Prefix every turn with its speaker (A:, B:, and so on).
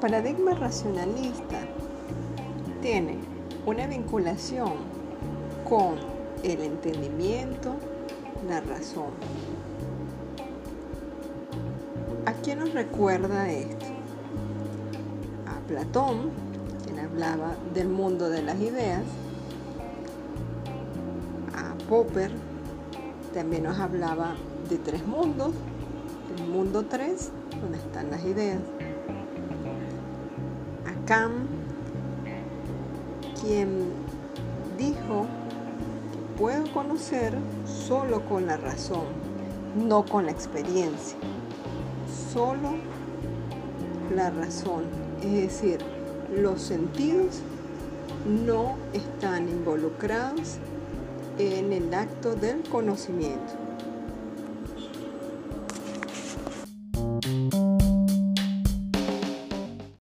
A: paradigma racionalista tiene una vinculación con el entendimiento, la razón. ¿A quién nos recuerda esto? A Platón, quien hablaba del mundo de las ideas, a Popper, también nos hablaba de tres mundos, el mundo 3, donde están las ideas, Kant, quien dijo puedo conocer solo con la razón, no con la experiencia, solo la razón, es decir, los sentidos no están involucrados en el acto del conocimiento.